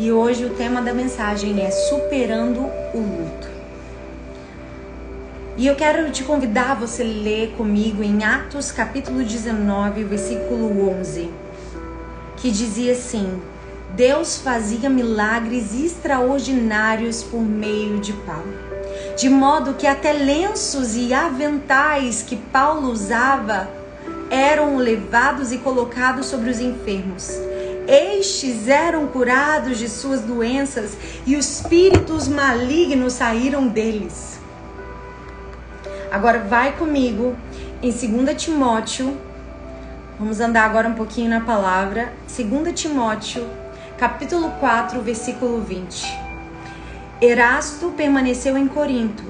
E hoje o tema da mensagem é Superando o Luto. E eu quero te convidar a você ler comigo em Atos capítulo 19, versículo 11, que dizia assim: Deus fazia milagres extraordinários por meio de Paulo, de modo que até lenços e aventais que Paulo usava eram levados e colocados sobre os enfermos. Estes eram curados de suas doenças e os espíritos malignos saíram deles. Agora vai comigo em 2 Timóteo. Vamos andar agora um pouquinho na palavra. 2 Timóteo, capítulo 4, versículo 20. Erasto permaneceu em Corinto,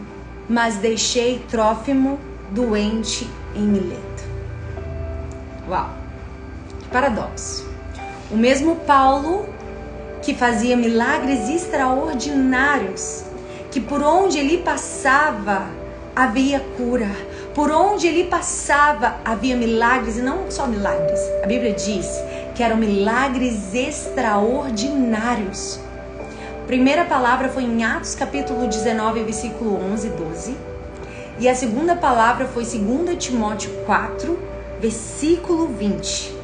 mas deixei Trófimo doente em Mileto. Uau! Que paradoxo. O mesmo Paulo que fazia milagres extraordinários, que por onde ele passava havia cura, por onde ele passava havia milagres e não só milagres. A Bíblia diz que eram milagres extraordinários. Primeira palavra foi em Atos capítulo 19, versículo 11 e 12. E a segunda palavra foi 2 Timóteo 4, versículo 20.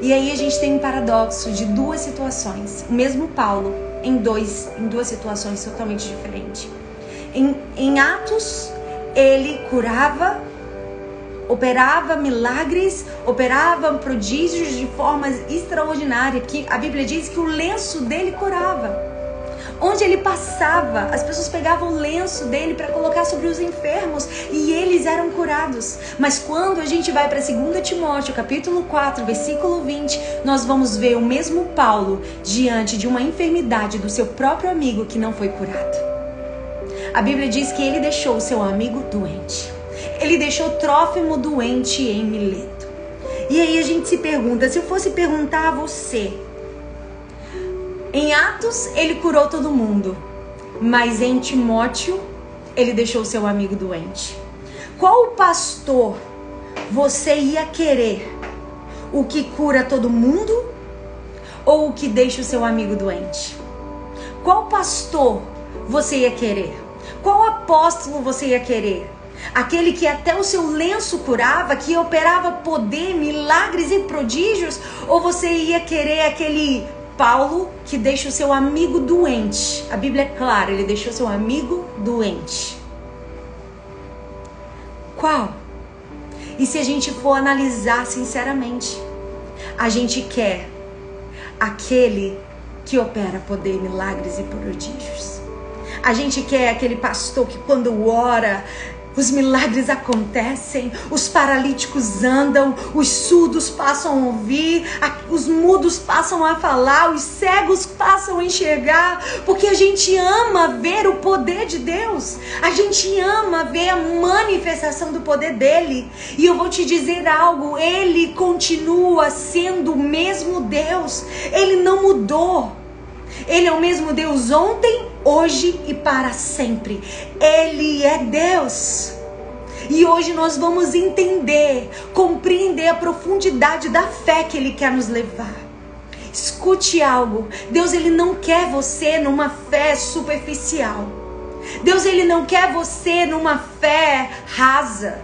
E aí a gente tem um paradoxo de duas situações. O mesmo Paulo em, dois, em duas situações totalmente diferentes. Em, em Atos, ele curava, operava milagres, operava prodígios de formas extraordinárias. Que a Bíblia diz que o lenço dele curava. Onde ele passava, as pessoas pegavam o lenço dele para colocar sobre os enfermos e eles eram curados. Mas quando a gente vai para 2 Timóteo, capítulo 4, versículo 20, nós vamos ver o mesmo Paulo diante de uma enfermidade do seu próprio amigo que não foi curado. A Bíblia diz que ele deixou o seu amigo doente. Ele deixou Trófimo doente em Mileto. E aí a gente se pergunta, se eu fosse perguntar a você, em Atos, ele curou todo mundo, mas em Timóteo, ele deixou seu amigo doente. Qual pastor você ia querer? O que cura todo mundo ou o que deixa o seu amigo doente? Qual pastor você ia querer? Qual apóstolo você ia querer? Aquele que até o seu lenço curava, que operava poder, milagres e prodígios? Ou você ia querer aquele Paulo que deixa o seu amigo doente. A Bíblia é clara, ele deixou seu amigo doente. Qual? E se a gente for analisar sinceramente, a gente quer aquele que opera poder, milagres e prodígios. A gente quer aquele pastor que quando ora os milagres acontecem, os paralíticos andam, os surdos passam a ouvir, os mudos passam a falar, os cegos passam a enxergar, porque a gente ama ver o poder de Deus, a gente ama ver a manifestação do poder dele. E eu vou te dizer algo: ele continua sendo o mesmo Deus, ele não mudou. Ele é o mesmo Deus ontem, hoje e para sempre. Ele é Deus. E hoje nós vamos entender, compreender a profundidade da fé que ele quer nos levar. Escute algo. Deus ele não quer você numa fé superficial. Deus ele não quer você numa fé rasa.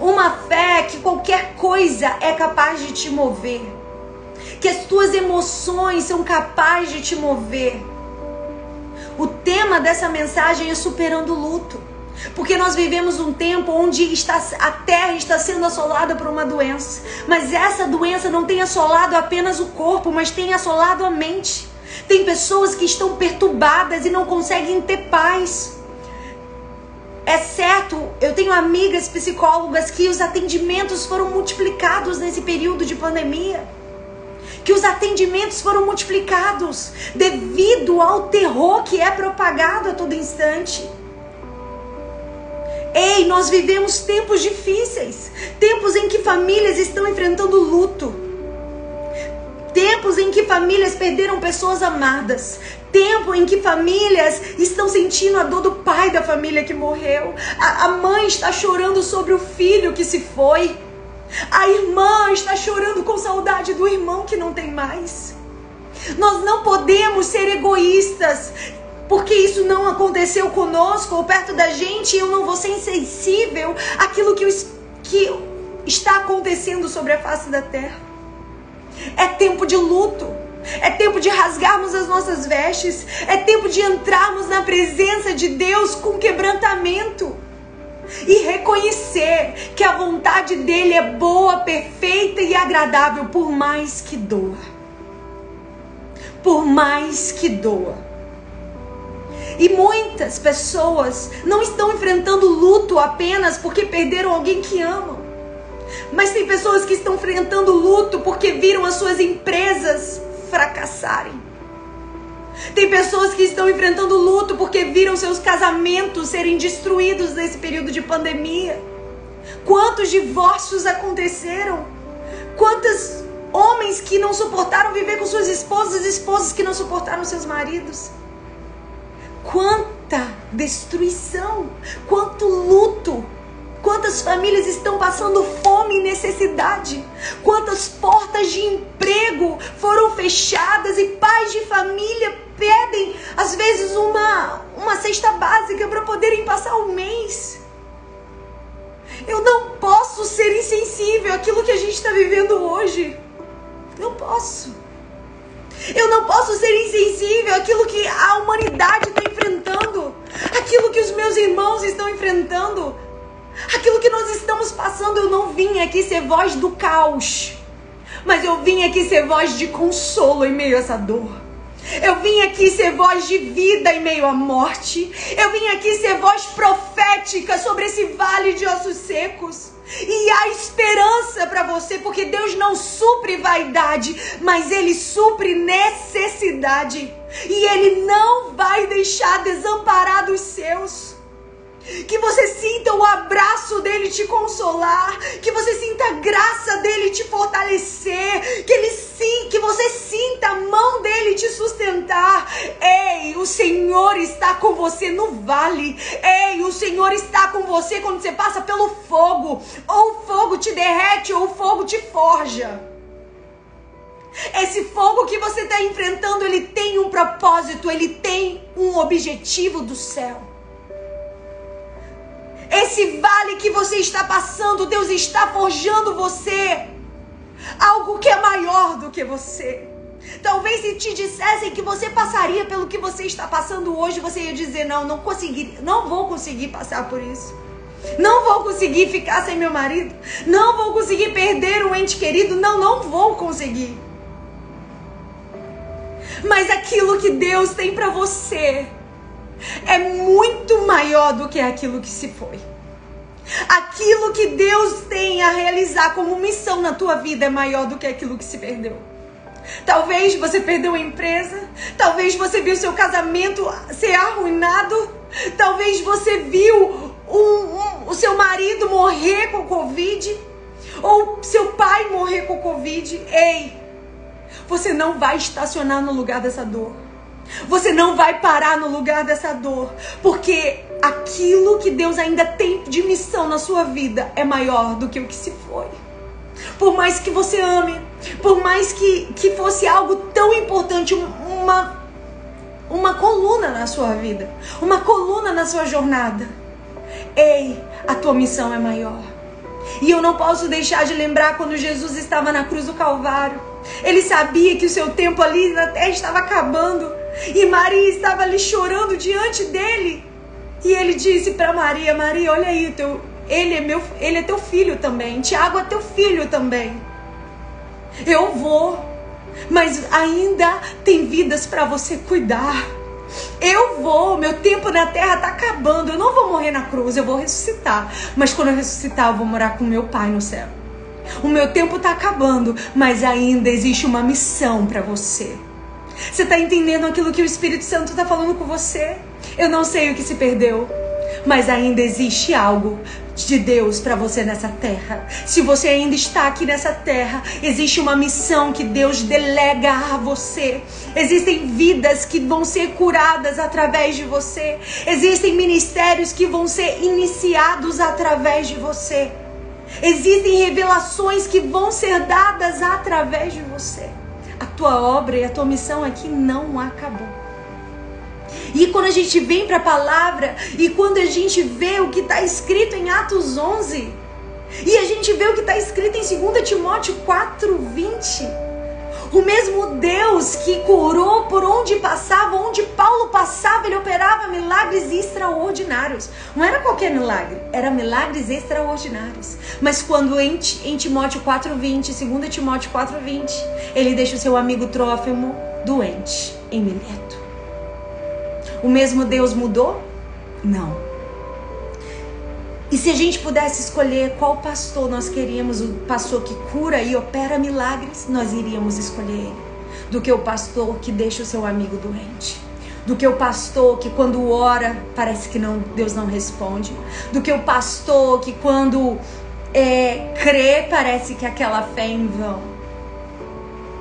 Uma fé que qualquer coisa é capaz de te mover. Que as tuas emoções são capazes de te mover. O tema dessa mensagem é superando o luto. Porque nós vivemos um tempo onde está, a terra está sendo assolada por uma doença. Mas essa doença não tem assolado apenas o corpo, mas tem assolado a mente. Tem pessoas que estão perturbadas e não conseguem ter paz. É certo, eu tenho amigas psicólogas que os atendimentos foram multiplicados nesse período de pandemia. Que os atendimentos foram multiplicados devido ao terror que é propagado a todo instante. Ei, nós vivemos tempos difíceis, tempos em que famílias estão enfrentando luto, tempos em que famílias perderam pessoas amadas, tempo em que famílias estão sentindo a dor do pai da família que morreu, a, a mãe está chorando sobre o filho que se foi, a irmã está chorando com saudade do irmão que não tem mais. Nós não podemos ser egoístas, porque isso não aconteceu conosco ou perto da gente, eu não vou ser insensível àquilo que, que está acontecendo sobre a face da terra. É tempo de luto. É tempo de rasgarmos as nossas vestes. É tempo de entrarmos na presença de Deus com quebrantamento. E reconhecer que a vontade dele é boa, perfeita e agradável, por mais que doa. Por mais que doa. E muitas pessoas não estão enfrentando luto apenas porque perderam alguém que amam. Mas tem pessoas que estão enfrentando luto porque viram as suas empresas fracassarem. Tem pessoas que estão enfrentando luto porque viram seus casamentos serem destruídos nesse período de pandemia. Quantos divórcios aconteceram? Quantos homens que não suportaram viver com suas esposas, esposas que não suportaram seus maridos? Quanta destruição, quanto luto Quantas famílias estão passando fome e necessidade? Quantas portas de emprego foram fechadas e pais de família pedem, às vezes, uma, uma cesta básica para poderem passar o mês? Eu não posso ser insensível àquilo que a gente está vivendo hoje. Não posso. Eu não posso ser insensível àquilo que a humanidade está enfrentando, aquilo que os meus irmãos estão enfrentando. Estamos passando, eu não vim aqui ser voz do caos, mas eu vim aqui ser voz de consolo em meio a essa dor. Eu vim aqui ser voz de vida em meio à morte. Eu vim aqui ser voz profética sobre esse vale de ossos secos. E há esperança para você, porque Deus não supre vaidade, mas Ele supre necessidade. E Ele não vai deixar desamparado os seus. Que você sinta o abraço dele te consolar, que você sinta a graça dele te fortalecer, que ele sim, que você sinta a mão dele te sustentar. Ei, o Senhor está com você no vale. Ei, o Senhor está com você quando você passa pelo fogo. Ou o fogo te derrete ou o fogo te forja. Esse fogo que você está enfrentando, ele tem um propósito, ele tem um objetivo do céu. Esse vale que você está passando, Deus está forjando você. Algo que é maior do que você. Talvez se te dissessem que você passaria pelo que você está passando hoje, você ia dizer: "Não, não consegui, não vou conseguir passar por isso. Não vou conseguir ficar sem meu marido. Não vou conseguir perder um ente querido. Não, não vou conseguir." Mas aquilo que Deus tem para você é muito maior do que aquilo que se foi. Aquilo que Deus tem a realizar como missão na tua vida é maior do que aquilo que se perdeu. Talvez você perdeu a empresa, talvez você viu seu casamento ser arruinado, talvez você viu um, um, o seu marido morrer com Covid, ou seu pai morrer com Covid. Ei, você não vai estacionar no lugar dessa dor. Você não vai parar no lugar dessa dor, porque aquilo que Deus ainda tem de missão na sua vida é maior do que o que se foi. Por mais que você ame, por mais que, que fosse algo tão importante, uma, uma coluna na sua vida, uma coluna na sua jornada. Ei, a tua missão é maior. E eu não posso deixar de lembrar quando Jesus estava na cruz do Calvário. Ele sabia que o seu tempo ali na terra estava acabando. E Maria estava ali chorando diante dele. E ele disse para Maria: Maria, olha aí, teu, ele, é meu, ele é teu filho também. Tiago é teu filho também. Eu vou, mas ainda tem vidas para você cuidar. Eu vou, meu tempo na terra está acabando. Eu não vou morrer na cruz, eu vou ressuscitar. Mas quando eu ressuscitar, eu vou morar com meu pai no céu. O meu tempo está acabando, mas ainda existe uma missão para você. Você está entendendo aquilo que o Espírito Santo está falando com você? Eu não sei o que se perdeu, mas ainda existe algo de Deus para você nessa terra. Se você ainda está aqui nessa terra, existe uma missão que Deus delega a você. Existem vidas que vão ser curadas através de você. Existem ministérios que vão ser iniciados através de você. Existem revelações que vão ser dadas através de você. Tua obra e a tua missão aqui não acabou. E quando a gente vem para a palavra e quando a gente vê o que está escrito em Atos 11, e a gente vê o que está escrito em 2 Timóteo 4, 20, o mesmo Deus que curou por onde passava, onde Paulo passava, ele operava milagres extraordinários. Não era qualquer milagre, era milagres extraordinários. Mas quando em, em Timóteo 4:20, 2 Timóteo 4:20, ele deixa o seu amigo Trófimo doente em Mileto. O mesmo Deus mudou? Não. E se a gente pudesse escolher qual pastor nós queríamos, o pastor que cura e opera milagres, nós iríamos escolher ele. Do que o pastor que deixa o seu amigo doente. Do que o pastor que quando ora parece que não, Deus não responde. Do que o pastor que quando é, crê parece que aquela fé é em vão.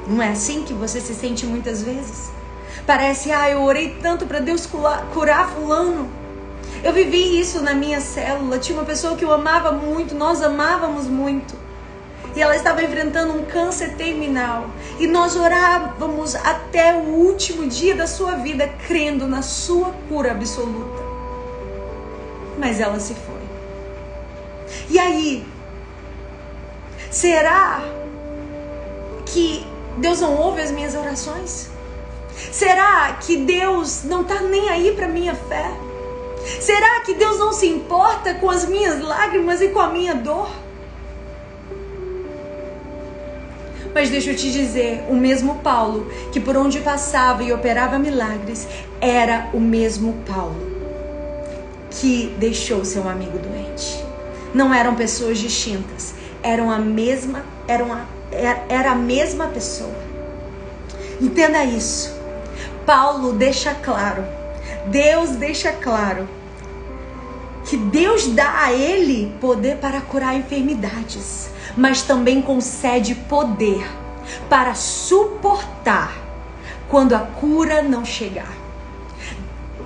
Não é assim que você se sente muitas vezes? Parece, ah, eu orei tanto para Deus curar fulano eu vivi isso na minha célula. Tinha uma pessoa que eu amava muito, nós amávamos muito. E ela estava enfrentando um câncer terminal. E nós orávamos até o último dia da sua vida, crendo na sua cura absoluta. Mas ela se foi. E aí? Será que Deus não ouve as minhas orações? Será que Deus não está nem aí para minha fé? Será que Deus não se importa com as minhas lágrimas e com a minha dor? Mas deixa eu te dizer, o mesmo Paulo que por onde passava e operava milagres era o mesmo Paulo que deixou seu amigo doente. Não eram pessoas distintas, eram a mesma, eram a, era a mesma pessoa. Entenda isso. Paulo deixa claro Deus deixa claro que Deus dá a ele poder para curar enfermidades, mas também concede poder para suportar quando a cura não chegar.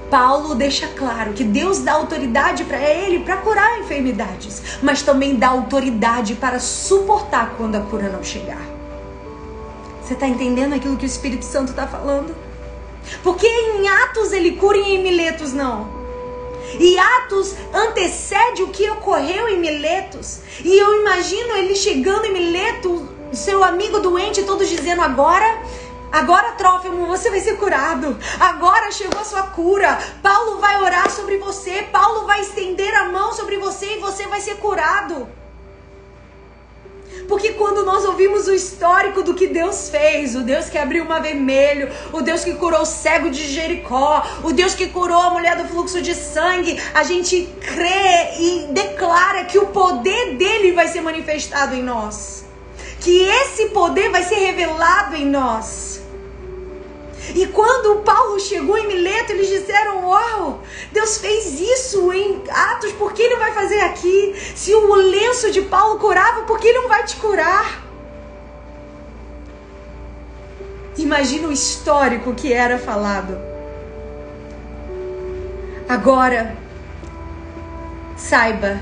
Paulo deixa claro que Deus dá autoridade para ele para curar enfermidades, mas também dá autoridade para suportar quando a cura não chegar. Você está entendendo aquilo que o Espírito Santo está falando? Porque em Atos ele cura e em Miletos não. E Atos antecede o que ocorreu em Miletos. E eu imagino ele chegando em Mileto, seu amigo doente, todos dizendo agora Agora, Trófimo, você vai ser curado. Agora chegou a sua cura. Paulo vai orar sobre você. Paulo vai estender a mão sobre você e você vai ser curado. Porque quando nós ouvimos o histórico do que Deus fez, o Deus que abriu o mar vermelho, o Deus que curou o cego de Jericó, o Deus que curou a mulher do fluxo de sangue, a gente crê e declara que o poder dele vai ser manifestado em nós. Que esse poder vai ser revelado em nós. E quando Paulo chegou em Mileto, eles disseram: Uau, Deus fez isso em Atos, por que ele vai fazer aqui? Se o lenço de Paulo curava, por que ele não vai te curar? Imagina o histórico que era falado. Agora, saiba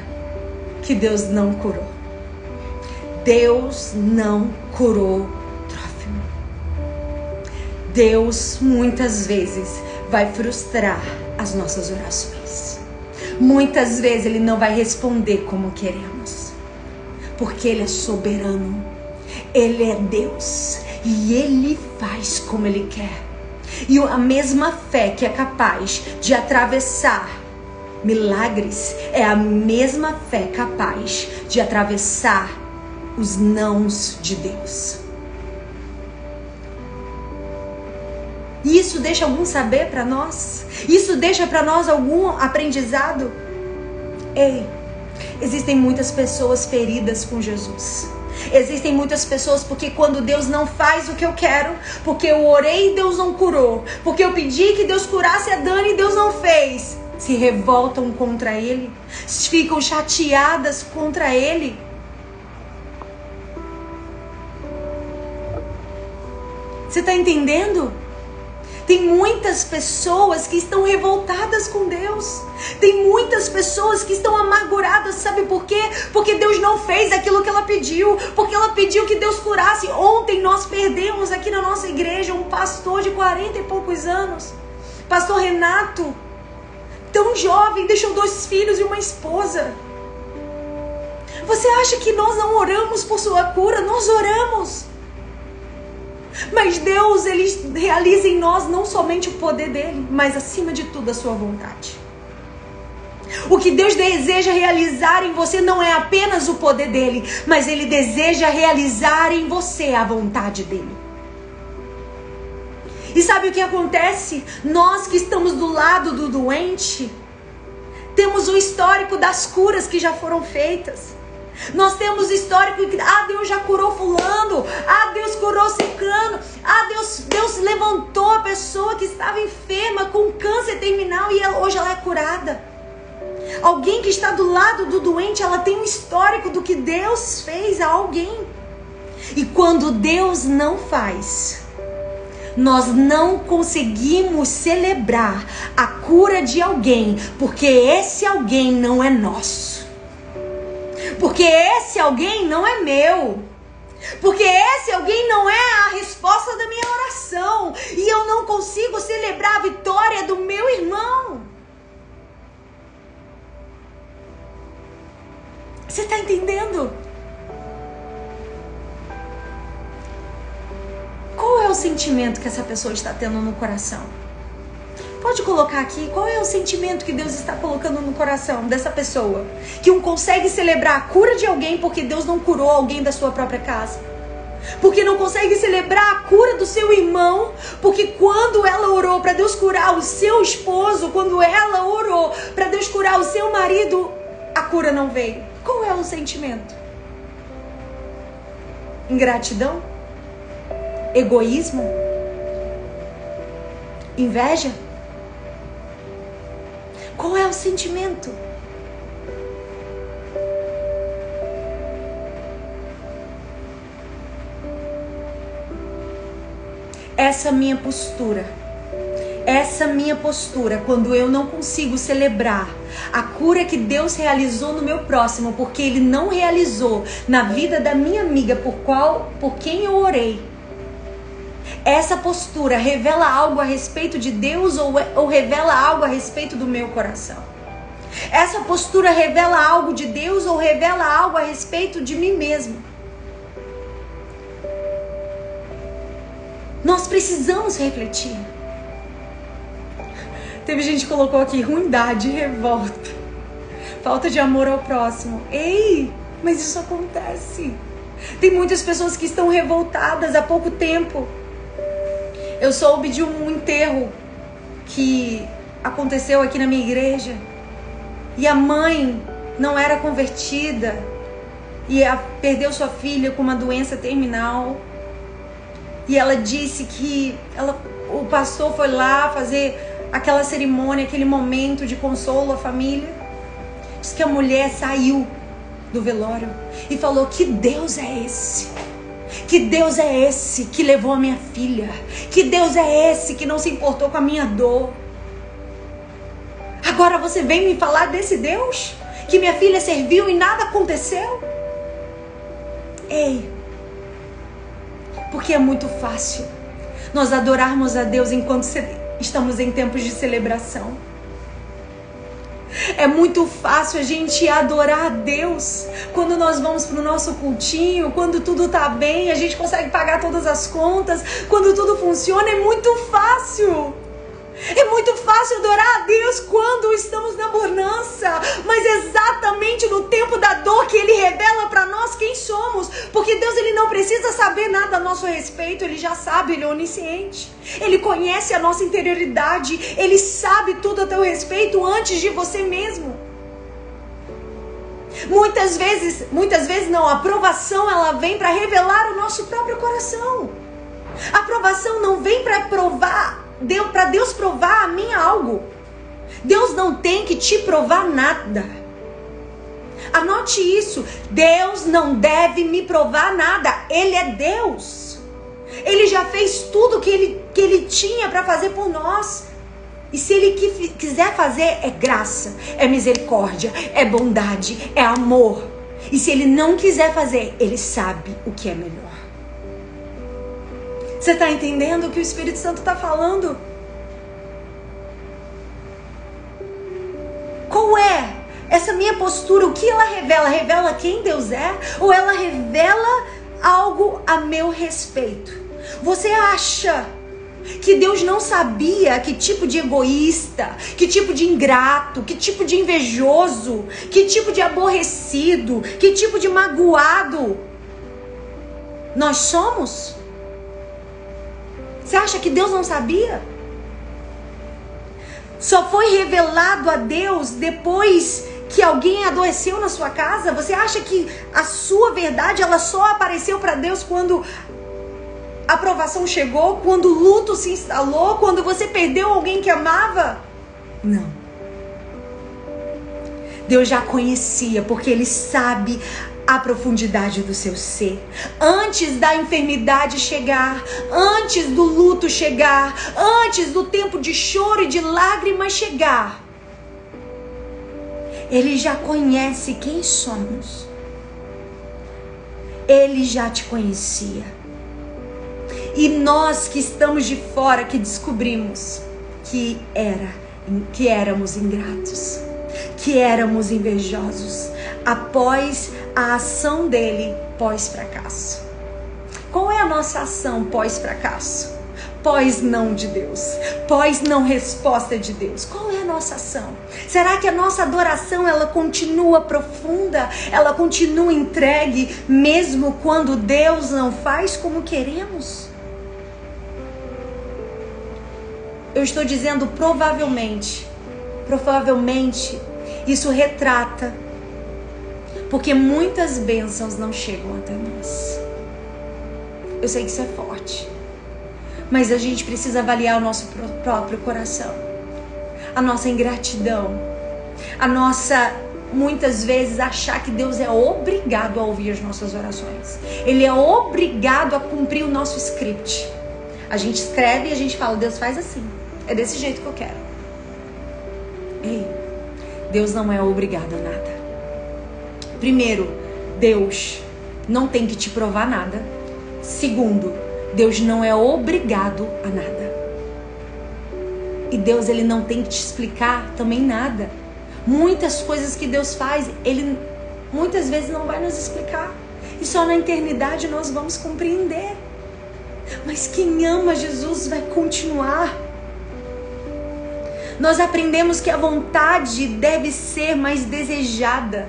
que Deus não curou. Deus não curou Deus muitas vezes vai frustrar as nossas orações. Muitas vezes Ele não vai responder como queremos, porque Ele é soberano, Ele é Deus e Ele faz como Ele quer. E a mesma fé que é capaz de atravessar milagres é a mesma fé capaz de atravessar os nãos de Deus. Isso deixa algum saber para nós? Isso deixa para nós algum aprendizado? Ei, existem muitas pessoas feridas com Jesus. Existem muitas pessoas porque quando Deus não faz o que eu quero, porque eu orei e Deus não curou, porque eu pedi que Deus curasse a Dani e Deus não fez, se revoltam contra Ele, ficam chateadas contra Ele. Você está entendendo? Tem muitas pessoas que estão revoltadas com Deus. Tem muitas pessoas que estão amarguradas, sabe por quê? Porque Deus não fez aquilo que ela pediu, porque ela pediu que Deus curasse. Ontem nós perdemos aqui na nossa igreja um pastor de 40 e poucos anos, pastor Renato, tão jovem, deixou dois filhos e uma esposa. Você acha que nós não oramos por sua cura? Nós oramos. Mas Deus, ele realiza em nós não somente o poder dele, mas acima de tudo a sua vontade. O que Deus deseja realizar em você não é apenas o poder dele, mas ele deseja realizar em você a vontade dele. E sabe o que acontece? Nós que estamos do lado do doente, temos o histórico das curas que já foram feitas. Nós temos histórico que, ah, Deus já curou fulano, ah, Deus curou ciclano, ah, Deus, Deus levantou a pessoa que estava enferma com câncer terminal e ela, hoje ela é curada. Alguém que está do lado do doente, ela tem um histórico do que Deus fez a alguém. E quando Deus não faz, nós não conseguimos celebrar a cura de alguém, porque esse alguém não é nosso. Porque esse alguém não é meu. Porque esse alguém não é a resposta da minha oração. E eu não consigo celebrar a vitória do meu irmão. Você está entendendo? Qual é o sentimento que essa pessoa está tendo no coração? Pode colocar aqui qual é o sentimento que Deus está colocando no coração dessa pessoa que não consegue celebrar a cura de alguém porque Deus não curou alguém da sua própria casa. Porque não consegue celebrar a cura do seu irmão, porque quando ela orou para Deus curar o seu esposo, quando ela orou para Deus curar o seu marido, a cura não veio. Qual é o sentimento? Ingratidão? Egoísmo? Inveja? Qual é o sentimento? Essa minha postura, essa minha postura, quando eu não consigo celebrar a cura que Deus realizou no meu próximo, porque Ele não realizou na vida da minha amiga por qual, por quem eu orei essa postura revela algo a respeito de Deus ou, ou revela algo a respeito do meu coração? Essa postura revela algo de Deus ou revela algo a respeito de mim mesmo? Nós precisamos refletir. Teve gente que colocou aqui ruindade, revolta, falta de amor ao próximo. Ei, mas isso acontece. Tem muitas pessoas que estão revoltadas há pouco tempo eu soube de um enterro que aconteceu aqui na minha igreja e a mãe não era convertida e perdeu sua filha com uma doença terminal. E ela disse que ela, o pastor foi lá fazer aquela cerimônia, aquele momento de consolo à família. Diz que a mulher saiu do velório e falou: Que Deus é esse? Que Deus é esse que levou a minha filha? Que Deus é esse que não se importou com a minha dor? Agora você vem me falar desse Deus que minha filha serviu e nada aconteceu? Ei, porque é muito fácil nós adorarmos a Deus enquanto estamos em tempos de celebração. É muito fácil a gente adorar a Deus quando nós vamos para o nosso cultinho, quando tudo tá bem, a gente consegue pagar todas as contas, quando tudo funciona, é muito fácil. É muito fácil adorar a Deus quando estamos na bonança, mas exatamente no tempo da dor que Ele revela para nós quem somos, porque Deus ele não precisa saber nada a nosso respeito, Ele já sabe, Ele é onisciente, Ele conhece a nossa interioridade, Ele sabe tudo a teu respeito antes de você mesmo. Muitas vezes, muitas vezes não, a aprovação ela vem para revelar o nosso próprio coração. A aprovação não vem para provar Deu para Deus provar a mim algo. Deus não tem que te provar nada. Anote isso. Deus não deve me provar nada. Ele é Deus. Ele já fez tudo que ele que ele tinha para fazer por nós. E se ele quiser fazer, é graça, é misericórdia, é bondade, é amor. E se ele não quiser fazer, ele sabe o que é melhor. Você está entendendo o que o Espírito Santo está falando? Qual é essa minha postura? O que ela revela? Revela quem Deus é? Ou ela revela algo a meu respeito? Você acha que Deus não sabia que tipo de egoísta, que tipo de ingrato, que tipo de invejoso, que tipo de aborrecido, que tipo de magoado nós somos? Você acha que Deus não sabia? Só foi revelado a Deus depois que alguém adoeceu na sua casa? Você acha que a sua verdade ela só apareceu para Deus quando a aprovação chegou, quando o luto se instalou, quando você perdeu alguém que amava? Não. Deus já conhecia, porque Ele sabe a profundidade do seu ser. Antes da enfermidade chegar, antes do luto chegar, antes do tempo de choro e de lágrimas chegar, Ele já conhece quem somos. Ele já te conhecia. E nós que estamos de fora que descobrimos que era que éramos ingratos, que éramos invejosos após a ação dele pós-fracasso. Qual é a nossa ação pós-fracasso? Pós não de Deus, pós não resposta de Deus. Qual é a nossa ação? Será que a nossa adoração ela continua profunda? Ela continua entregue mesmo quando Deus não faz como queremos? Eu estou dizendo provavelmente. Provavelmente isso retrata. Porque muitas bênçãos não chegam até nós. Eu sei que isso é forte. Mas a gente precisa avaliar o nosso próprio coração. A nossa ingratidão. A nossa muitas vezes achar que Deus é obrigado a ouvir as nossas orações. Ele é obrigado a cumprir o nosso script. A gente escreve e a gente fala, Deus faz assim. É desse jeito que eu quero. Ei, Deus não é obrigado a nada. Primeiro, Deus não tem que te provar nada. Segundo, Deus não é obrigado a nada. E Deus ele não tem que te explicar também nada. Muitas coisas que Deus faz, ele muitas vezes não vai nos explicar. E só na eternidade nós vamos compreender. Mas quem ama Jesus vai continuar nós aprendemos que a vontade deve ser mais desejada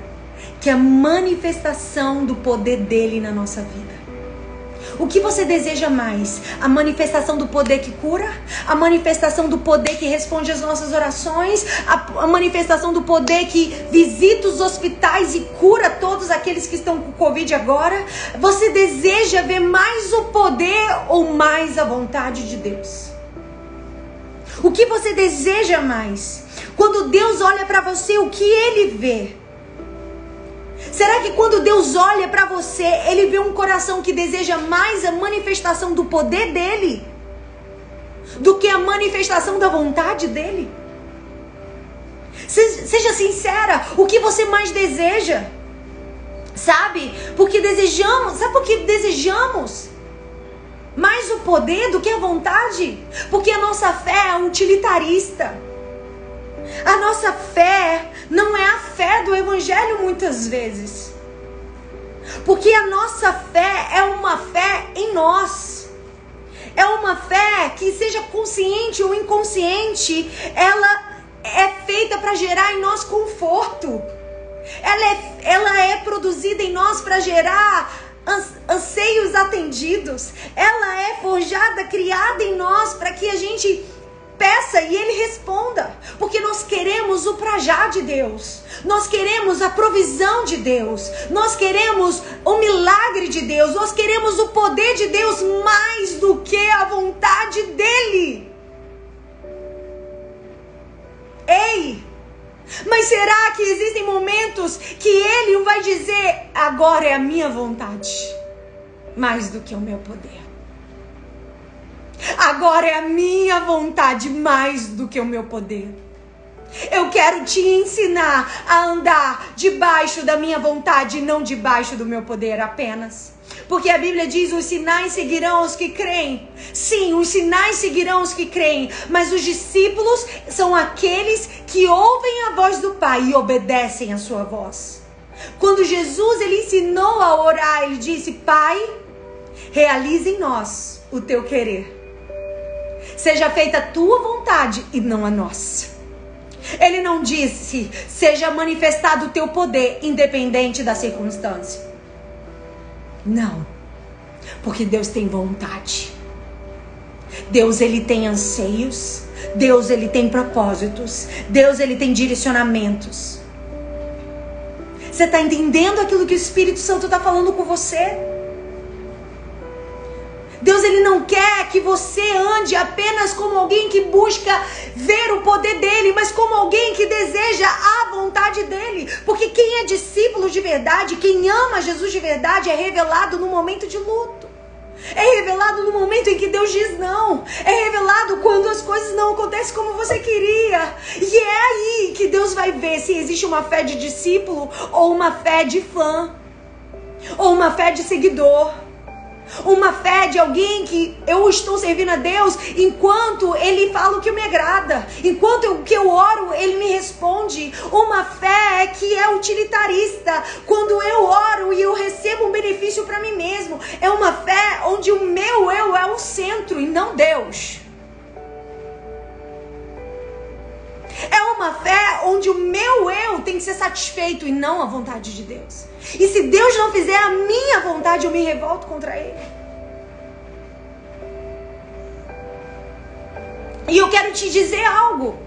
que a manifestação do poder dele na nossa vida. O que você deseja mais? A manifestação do poder que cura? A manifestação do poder que responde às nossas orações? A, a, manifestação do poder que visita os hospitais e cura todos aqueles que estão com Covid agora? Você deseja ver mais o poder ou mais a vontade de Deus? O que você deseja mais? Quando Deus olha para você, o que ele vê? Será que quando Deus olha para você, ele vê um coração que deseja mais a manifestação do poder dele do que a manifestação da vontade dele? Seja sincera, o que você mais deseja? Sabe? Porque desejamos, sabe por que desejamos? mais o poder do que a vontade, porque a nossa fé é utilitarista. A nossa fé não é a fé do evangelho muitas vezes. Porque a nossa fé é uma fé em nós. É uma fé que seja consciente ou inconsciente, ela é feita para gerar em nós conforto. Ela é, ela é produzida em nós para gerar anseios atendidos. Ela é forjada, criada em nós para que a gente peça e ele responda, porque nós queremos o prajá de Deus. Nós queremos a provisão de Deus. Nós queremos o milagre de Deus. Nós queremos o poder de Deus mais do que a vontade dele. Ei, mas será que existem momentos que ele vai dizer: agora é a minha vontade, mais do que o meu poder? Agora é a minha vontade mais do que o meu poder. Eu quero te ensinar a andar debaixo da minha vontade e não debaixo do meu poder apenas. Porque a Bíblia diz: os sinais seguirão os que creem. Sim, os sinais seguirão os que creem. Mas os discípulos são aqueles que ouvem a voz do Pai e obedecem a sua voz. Quando Jesus ele ensinou a orar, ele disse: Pai, realize em nós o teu querer. Seja feita a tua vontade e não a nossa. Ele não disse: seja manifestado o teu poder, independente da circunstância. Não. Porque Deus tem vontade. Deus ele tem anseios. Deus ele tem propósitos. Deus ele tem direcionamentos. Você está entendendo aquilo que o Espírito Santo está falando com você? Deus ele não quer que você ande apenas como alguém que busca ver o poder dele, mas como alguém que deseja a vontade dele. Porque quem é discípulo de verdade, quem ama Jesus de verdade, é revelado no momento de luto. É revelado no momento em que Deus diz não. É revelado quando as coisas não acontecem como você queria. E é aí que Deus vai ver se existe uma fé de discípulo ou uma fé de fã. Ou uma fé de seguidor. Uma fé de alguém que eu estou servindo a Deus enquanto Ele fala o que me agrada. Enquanto eu, que eu oro, Ele me responde. Uma fé que é utilitarista. Quando eu oro e eu recebo um benefício para mim mesmo. É uma fé onde o meu eu é o centro e não Deus. Onde o meu eu tem que ser satisfeito e não a vontade de Deus. E se Deus não fizer a minha vontade, eu me revolto contra Ele. E eu quero te dizer algo.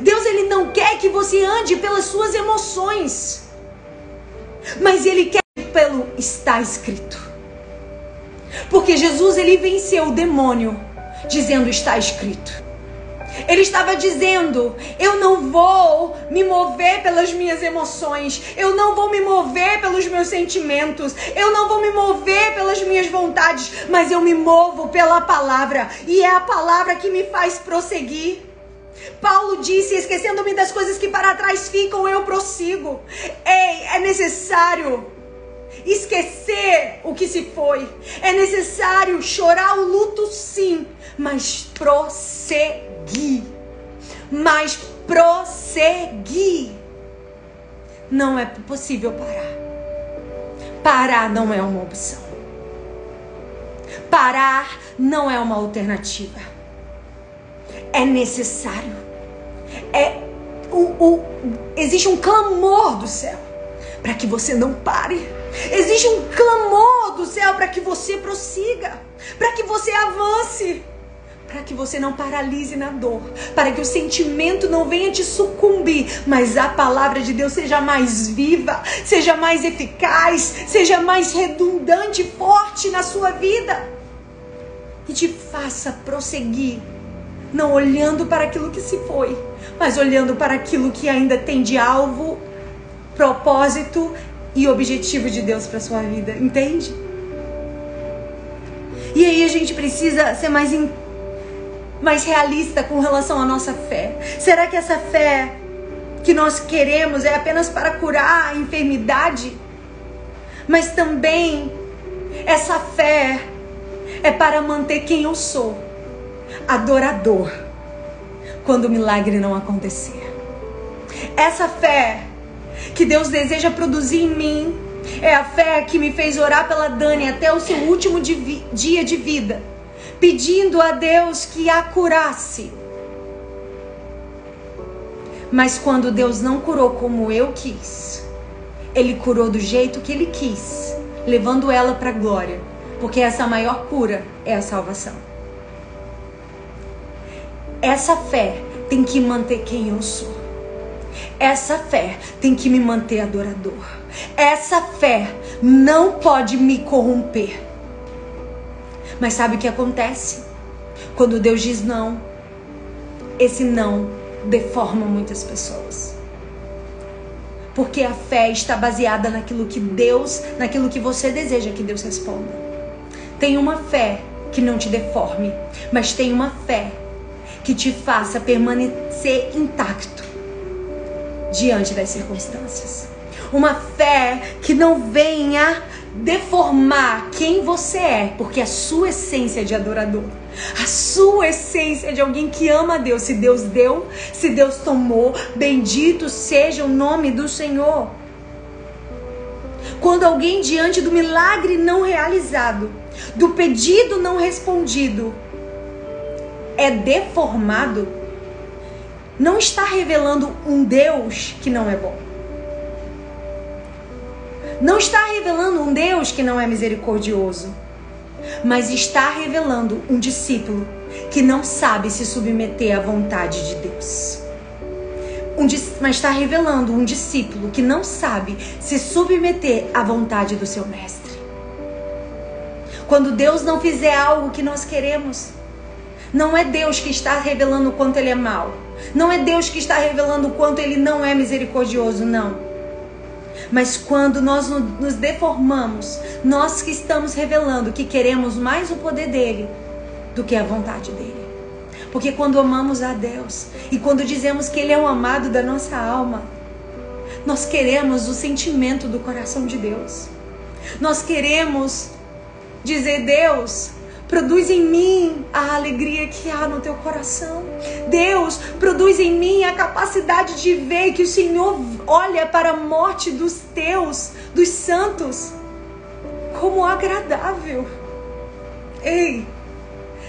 Deus ele não quer que você ande pelas suas emoções. Mas ele quer pelo está escrito. Porque Jesus ele venceu o demônio dizendo está escrito. Ele estava dizendo: Eu não vou me mover pelas minhas emoções, eu não vou me mover pelos meus sentimentos, eu não vou me mover pelas minhas vontades, mas eu me movo pela palavra, e é a palavra que me faz prosseguir. Paulo disse: Esquecendo-me das coisas que para trás ficam, eu prossigo. Ei, é necessário esquecer o que se foi. É necessário chorar o luto, sim, mas prosseguir. Mas prosseguir. Não é possível parar. Parar não é uma opção. Parar não é uma alternativa. É necessário. É o, o, existe um clamor do céu para que você não pare. Existe um clamor do céu para que você prossiga, para que você avance, para que você não paralise na dor, para que o sentimento não venha te sucumbir, mas a palavra de Deus seja mais viva, seja mais eficaz, seja mais redundante, forte na sua vida e te faça prosseguir, não olhando para aquilo que se foi, mas olhando para aquilo que ainda tem de alvo, propósito e objetivo de Deus para sua vida, entende? E aí a gente precisa ser mais in... mais realista com relação à nossa fé. Será que essa fé que nós queremos é apenas para curar a enfermidade? Mas também essa fé é para manter quem eu sou, adorador, quando o milagre não acontecer. Essa fé que Deus deseja produzir em mim. É a fé que me fez orar pela Dani até o seu último dia de vida, pedindo a Deus que a curasse. Mas quando Deus não curou como eu quis, Ele curou do jeito que Ele quis, levando ela para a glória, porque essa maior cura é a salvação. Essa fé tem que manter quem eu sou. Essa fé tem que me manter adorador. Essa fé não pode me corromper. Mas sabe o que acontece? Quando Deus diz não, esse não deforma muitas pessoas. Porque a fé está baseada naquilo que Deus, naquilo que você deseja que Deus responda. Tem uma fé que não te deforme, mas tenha uma fé que te faça permanecer intacto diante das circunstâncias. Uma fé que não venha deformar quem você é, porque a sua essência é de adorador. A sua essência é de alguém que ama a Deus. Se Deus deu, se Deus tomou, bendito seja o nome do Senhor. Quando alguém diante do milagre não realizado, do pedido não respondido, é deformado, não está revelando um Deus que não é bom. Não está revelando um Deus que não é misericordioso, mas está revelando um discípulo que não sabe se submeter à vontade de Deus. Um, mas está revelando um discípulo que não sabe se submeter à vontade do seu mestre. Quando Deus não fizer algo que nós queremos, não é Deus que está revelando o quanto ele é mau. Não é Deus que está revelando o quanto ele não é misericordioso, não. Mas quando nós nos deformamos, nós que estamos revelando que queremos mais o poder dele do que a vontade dele. Porque quando amamos a Deus e quando dizemos que ele é o amado da nossa alma, nós queremos o sentimento do coração de Deus. Nós queremos dizer, Deus, Produz em mim a alegria que há no teu coração. Deus, produz em mim a capacidade de ver que o Senhor olha para a morte dos teus, dos santos, como agradável. Ei,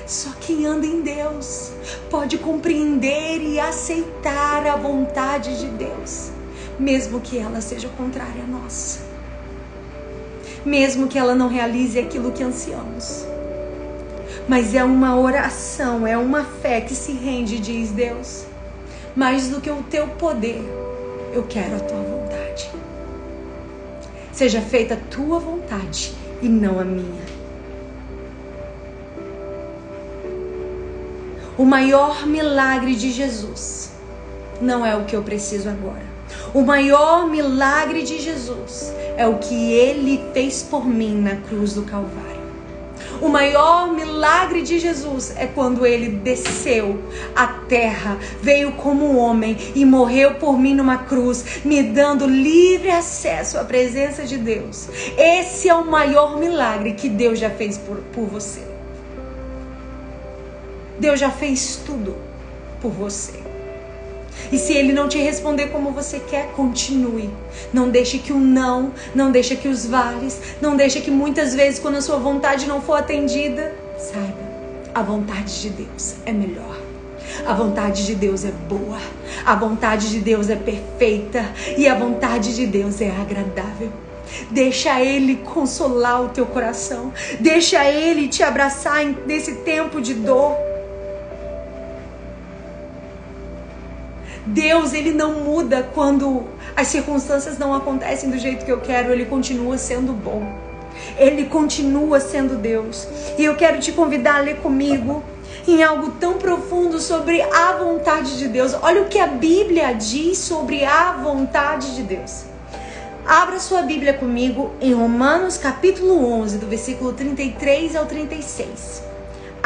só quem anda em Deus pode compreender e aceitar a vontade de Deus, mesmo que ela seja contrária a nossa. Mesmo que ela não realize aquilo que ansiamos mas é uma oração, é uma fé que se rende, diz Deus. Mais do que o teu poder, eu quero a tua vontade. Seja feita a tua vontade e não a minha. O maior milagre de Jesus não é o que eu preciso agora. O maior milagre de Jesus é o que ele fez por mim na cruz do Calvário. O maior milagre de Jesus é quando ele desceu à terra, veio como homem e morreu por mim numa cruz, me dando livre acesso à presença de Deus. Esse é o maior milagre que Deus já fez por, por você. Deus já fez tudo por você. E se ele não te responder como você quer, continue. Não deixe que o não, não deixe que os vales, não deixe que muitas vezes quando a sua vontade não for atendida, saiba, a vontade de Deus é melhor. A vontade de Deus é boa, a vontade de Deus é perfeita e a vontade de Deus é agradável. Deixa Ele consolar o teu coração, deixa Ele te abraçar nesse tempo de dor. Deus, ele não muda quando as circunstâncias não acontecem do jeito que eu quero, ele continua sendo bom. Ele continua sendo Deus. E eu quero te convidar a ler comigo em algo tão profundo sobre a vontade de Deus. Olha o que a Bíblia diz sobre a vontade de Deus. Abra sua Bíblia comigo em Romanos capítulo 11, do versículo 33 ao 36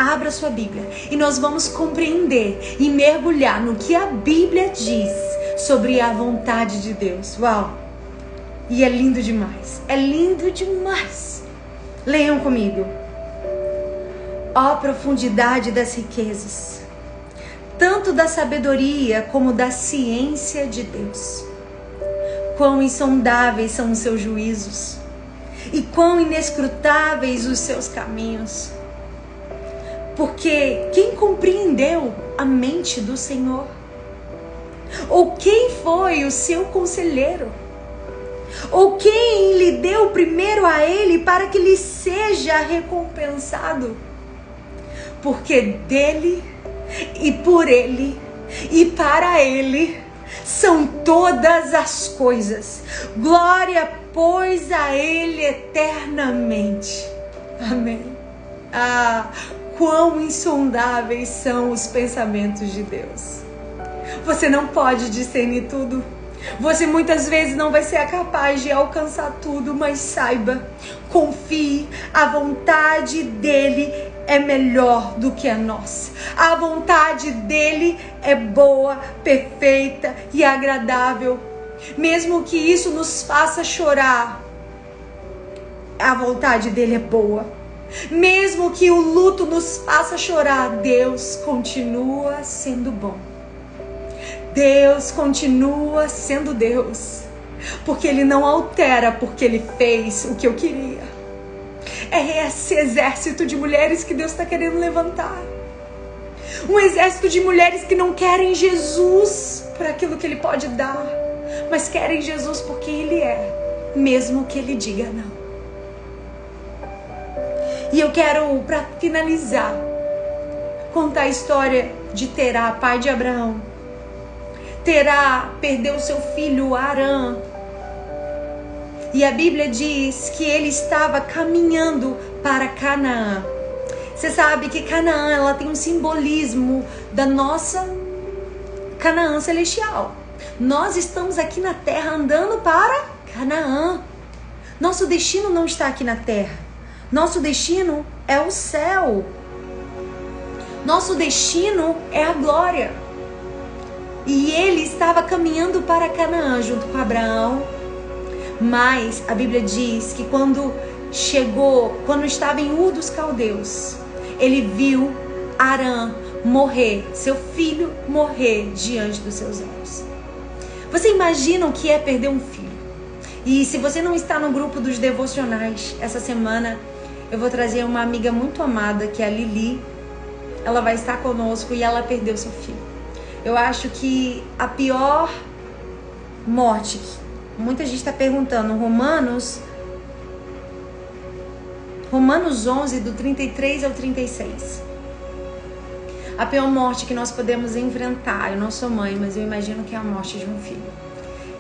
abra sua Bíblia e nós vamos compreender e mergulhar no que a Bíblia diz sobre a vontade de Deus. Uau! E é lindo demais. É lindo demais. Leiam comigo. Ó profundidade das riquezas, tanto da sabedoria como da ciência de Deus. Quão insondáveis são os seus juízos e quão inescrutáveis os seus caminhos. Porque quem compreendeu a mente do Senhor? Ou quem foi o seu conselheiro? Ou quem lhe deu primeiro a ele para que lhe seja recompensado? Porque dele e por ele e para ele são todas as coisas. Glória, pois, a ele eternamente. Amém. Ah, quão insondáveis são os pensamentos de Deus. Você não pode discernir tudo. Você muitas vezes não vai ser capaz de alcançar tudo, mas saiba, confie, a vontade dele é melhor do que a nossa. A vontade dele é boa, perfeita e agradável. Mesmo que isso nos faça chorar, a vontade dele é boa. Mesmo que o luto nos faça chorar, Deus continua sendo bom. Deus continua sendo Deus. Porque Ele não altera porque Ele fez o que eu queria. É esse exército de mulheres que Deus está querendo levantar. Um exército de mulheres que não querem Jesus por aquilo que Ele pode dar, mas querem Jesus porque Ele é, mesmo que Ele diga não. E eu quero, para finalizar, contar a história de Terá, pai de Abraão. Terá perdeu seu filho Arã. E a Bíblia diz que ele estava caminhando para Canaã. Você sabe que Canaã ela tem um simbolismo da nossa Canaã celestial. Nós estamos aqui na terra andando para Canaã. Nosso destino não está aqui na terra. Nosso destino é o céu. Nosso destino é a glória. E ele estava caminhando para Canaã junto com Abraão. Mas a Bíblia diz que quando chegou, quando estava em Ur dos Caldeus, ele viu Arã morrer, seu filho morrer diante dos seus olhos. Você imagina o que é perder um filho? E se você não está no grupo dos devocionais essa semana, eu vou trazer uma amiga muito amada, que é a Lili. Ela vai estar conosco e ela perdeu seu filho. Eu acho que a pior morte, muita gente está perguntando, Romanos Romanos 11, do 33 ao 36. A pior morte que nós podemos enfrentar, eu não sou mãe, mas eu imagino que é a morte de um filho.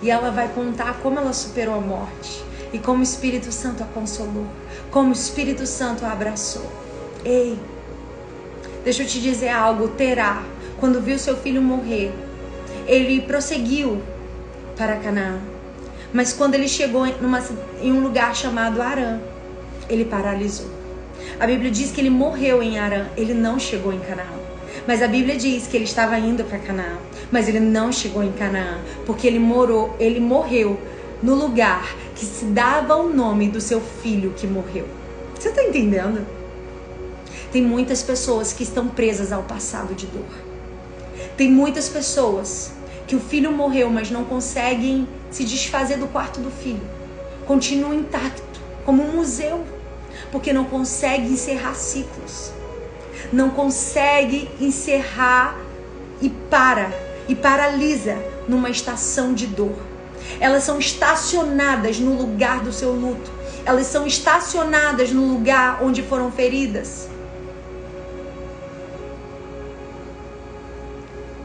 E ela vai contar como ela superou a morte e como o Espírito Santo a consolou como o Espírito Santo a abraçou. Ei, deixa eu te dizer algo. Terá, quando viu seu filho morrer, ele prosseguiu para Canaã. Mas quando ele chegou numa, em um lugar chamado Arã, ele paralisou. A Bíblia diz que ele morreu em Arã, ele não chegou em Canaã. Mas a Bíblia diz que ele estava indo para Canaã, mas ele não chegou em Canaã, porque ele morou, ele morreu no lugar que se dava o nome do seu filho que morreu. Você está entendendo? Tem muitas pessoas que estão presas ao passado de dor. Tem muitas pessoas que o filho morreu, mas não conseguem se desfazer do quarto do filho. Continua intacto, como um museu, porque não consegue encerrar ciclos. Não consegue encerrar e para, e paralisa numa estação de dor elas são estacionadas no lugar do seu luto. Elas são estacionadas no lugar onde foram feridas.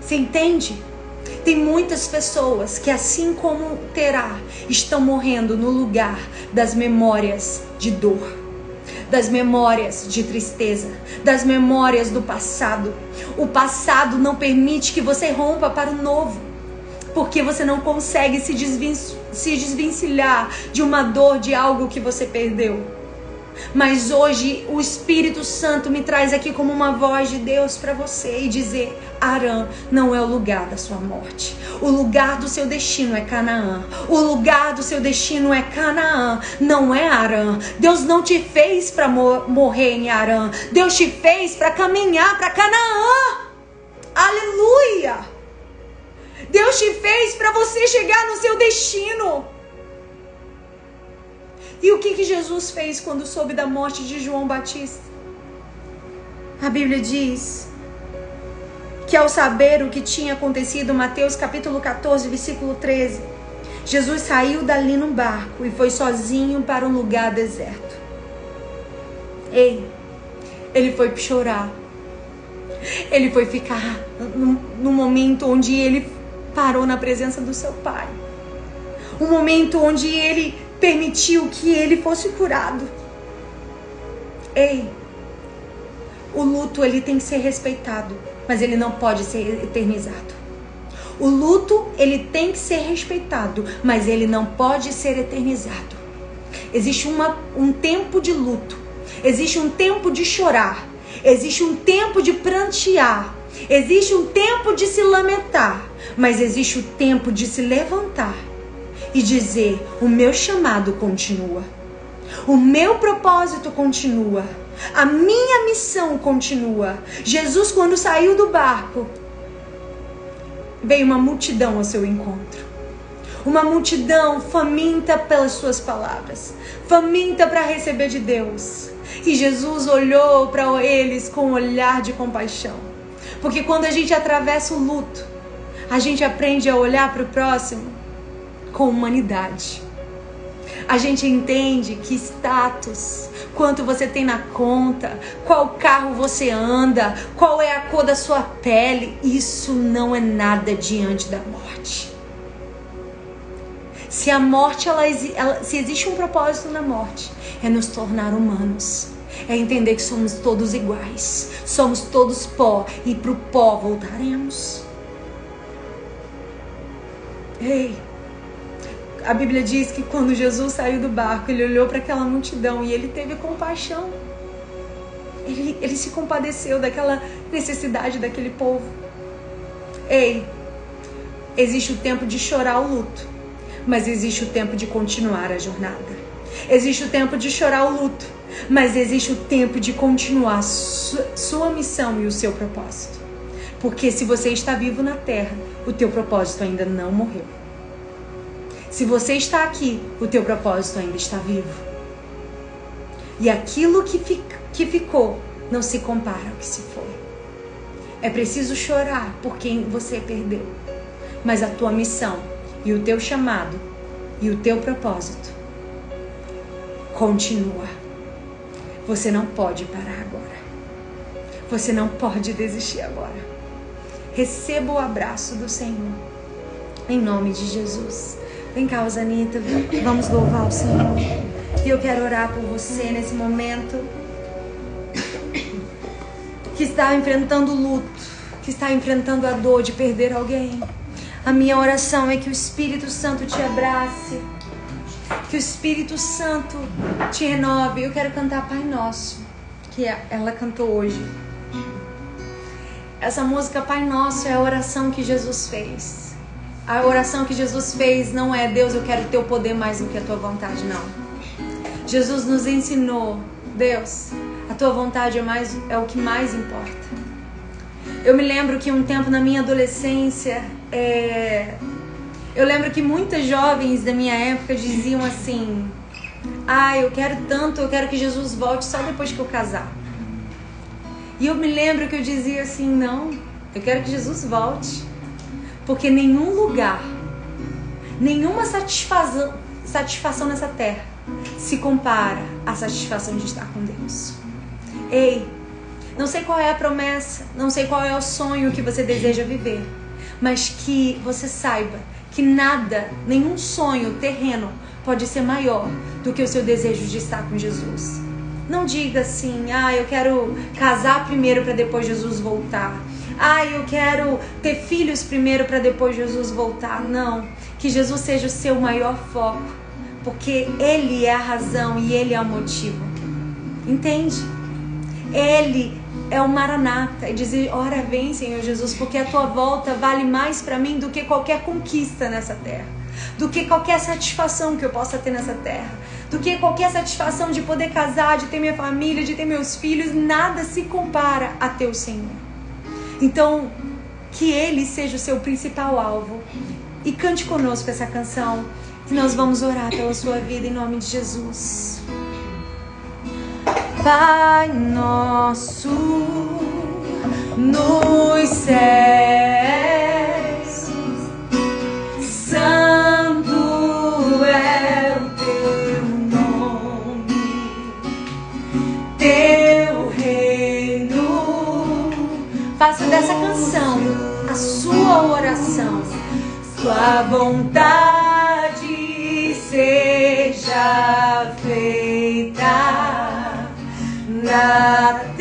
Você entende? Tem muitas pessoas que, assim como terá, estão morrendo no lugar das memórias de dor, das memórias de tristeza, das memórias do passado. O passado não permite que você rompa para o novo porque você não consegue se, se desvencilhar de uma dor, de algo que você perdeu. Mas hoje o Espírito Santo me traz aqui como uma voz de Deus para você e dizer: Arã não é o lugar da sua morte. O lugar do seu destino é Canaã. O lugar do seu destino é Canaã, não é Arã. Deus não te fez para morrer em Arã. Deus te fez para caminhar para Canaã. Aleluia! Deus te fez para você chegar no seu destino. E o que, que Jesus fez quando soube da morte de João Batista? A Bíblia diz que ao saber o que tinha acontecido, Mateus capítulo 14, versículo 13, Jesus saiu dali num barco e foi sozinho para um lugar deserto. Ei, ele foi chorar. Ele foi ficar no momento onde ele parou na presença do seu pai. Um momento onde ele permitiu que ele fosse curado. Ei, o luto ele tem que ser respeitado, mas ele não pode ser eternizado. O luto ele tem que ser respeitado, mas ele não pode ser eternizado. Existe uma, um tempo de luto, existe um tempo de chorar, Existe um tempo de prantear, existe um tempo de se lamentar, mas existe o tempo de se levantar e dizer: o meu chamado continua, o meu propósito continua, a minha missão continua. Jesus, quando saiu do barco, veio uma multidão ao seu encontro. Uma multidão faminta pelas suas palavras, faminta para receber de Deus. E Jesus olhou para eles com um olhar de compaixão. Porque quando a gente atravessa o luto, a gente aprende a olhar para o próximo com humanidade. A gente entende que status, quanto você tem na conta, qual carro você anda, qual é a cor da sua pele, isso não é nada diante da morte. Se a morte, ela, ela, se existe um propósito na morte, é nos tornar humanos. É entender que somos todos iguais. Somos todos pó e para o pó voltaremos. Ei, a Bíblia diz que quando Jesus saiu do barco, ele olhou para aquela multidão e ele teve compaixão. Ele, ele se compadeceu daquela necessidade daquele povo. Ei, existe o tempo de chorar o luto mas existe o tempo de continuar a jornada. Existe o tempo de chorar o luto, mas existe o tempo de continuar sua missão e o seu propósito. Porque se você está vivo na terra, o teu propósito ainda não morreu. Se você está aqui, o teu propósito ainda está vivo. E aquilo que, que ficou não se compara ao que se foi. É preciso chorar por quem você perdeu, mas a tua missão e o teu chamado e o teu propósito continua. Você não pode parar agora. Você não pode desistir agora. Receba o abraço do Senhor. Em nome de Jesus. Vem cá, Osanita. Vamos louvar o Senhor. E eu quero orar por você nesse momento que está enfrentando luto, que está enfrentando a dor de perder alguém. A minha oração é que o Espírito Santo te abrace, que o Espírito Santo te renove. Eu quero cantar Pai Nosso, que é, ela cantou hoje. Essa música Pai Nosso é a oração que Jesus fez. A oração que Jesus fez não é Deus, eu quero teu poder mais do que a tua vontade, não. Jesus nos ensinou, Deus, a tua vontade é, mais, é o que mais importa. Eu me lembro que um tempo na minha adolescência é... Eu lembro que muitas jovens da minha época diziam assim: Ah, eu quero tanto, eu quero que Jesus volte só depois que eu casar. E eu me lembro que eu dizia assim: Não, eu quero que Jesus volte. Porque nenhum lugar, nenhuma satisfação, satisfação nessa terra se compara à satisfação de estar com Deus. Ei, não sei qual é a promessa, não sei qual é o sonho que você deseja viver mas que você saiba que nada, nenhum sonho terreno pode ser maior do que o seu desejo de estar com Jesus. Não diga assim, ah, eu quero casar primeiro para depois Jesus voltar. Ah, eu quero ter filhos primeiro para depois Jesus voltar. Não, que Jesus seja o seu maior foco, porque Ele é a razão e Ele é o motivo. Entende? Ele é o Maranata e dizer: Ora, vem, Senhor Jesus, porque a tua volta vale mais para mim do que qualquer conquista nessa terra, do que qualquer satisfação que eu possa ter nessa terra, do que qualquer satisfação de poder casar, de ter minha família, de ter meus filhos. Nada se compara a teu Senhor. Então, que Ele seja o seu principal alvo e cante conosco essa canção. E nós vamos orar pela sua vida em nome de Jesus. Pai nosso nos céus, Santo é o teu nome, teu reino. Faça dessa canção a sua oração, sua vontade seja feita na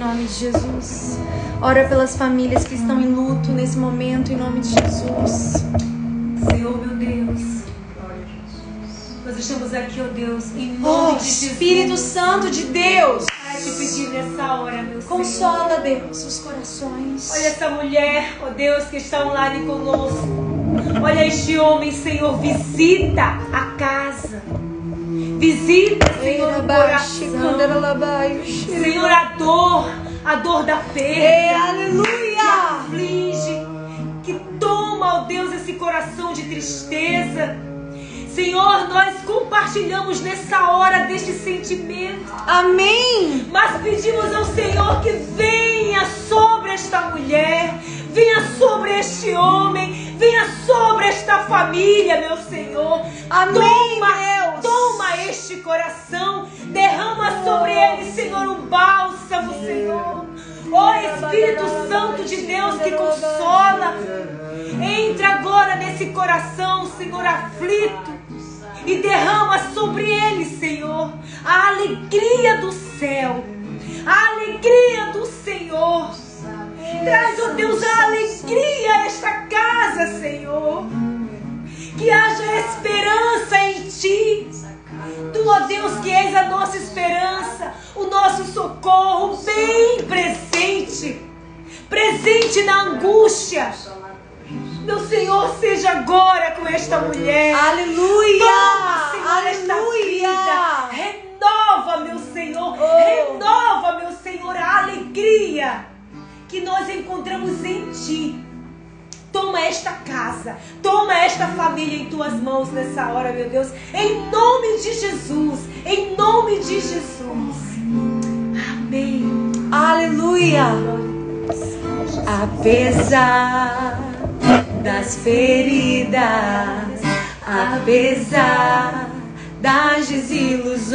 nome de Jesus. Ora pelas famílias que estão em luto nesse momento, em nome de Jesus. Senhor, meu Deus. Nós estamos aqui, ó Deus, em nome Oh, de Jesus. Espírito Santo de Deus, Para te pedir nessa hora, meu Senhor. consola, Deus, os corações. Olha essa mulher, ó Deus, que está online conosco. Olha este homem, Senhor, visita a. Visita, Senhor, o coração. Senhor, a dor, a dor da perda. É, aleluia. Que aflige, que toma, ó Deus, esse coração de tristeza. Senhor, nós compartilhamos nessa hora deste sentimento. Amém. Mas pedimos ao Senhor que venha sobre esta mulher, venha sobre este homem, venha sobre esta família, meu Senhor. Amém, toma. Toma este coração, derrama sobre ele, Senhor, um bálsamo, Senhor. Ó Espírito Santo de Deus que consola, entra agora nesse coração, Senhor, aflito. E derrama sobre ele, Senhor, a alegria do céu, a alegria do Senhor. Traz, ó Deus, a alegria a esta casa, Senhor. Que haja esperança em Ti. Tu, ó Deus, que és a nossa esperança, o nosso socorro, bem presente, presente na angústia. Meu Senhor, seja agora com esta mulher. Aleluia. Toma, Senhor, esta vida. Aleluia. Renova, meu Senhor. Oh. Renova, meu Senhor, a alegria que nós encontramos em Ti. Toma esta casa, toma esta família em tuas mãos nessa hora, meu Deus. Em nome de Jesus, em nome de Jesus. Amém. Aleluia. Apesar das feridas, apesar das desilusões,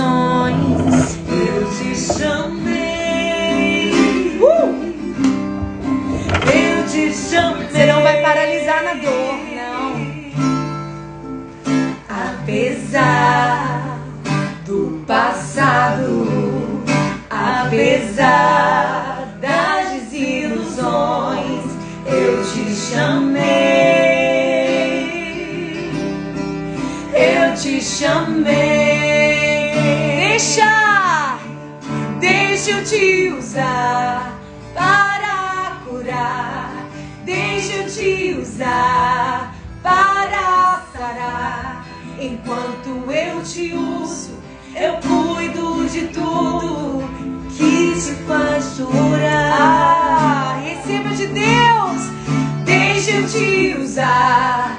eu te chamei. Te chamei. Você não vai paralisar na dor, não. Apesar do passado, apesar das desilusões, eu te chamei. Eu te chamei. Deixa, deixa eu te usar usar para sarar. Enquanto eu te uso, eu cuido de tudo que te faz chorar. Ah, receba de Deus, deixa eu te usar.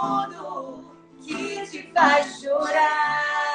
tudo que te faz chorar.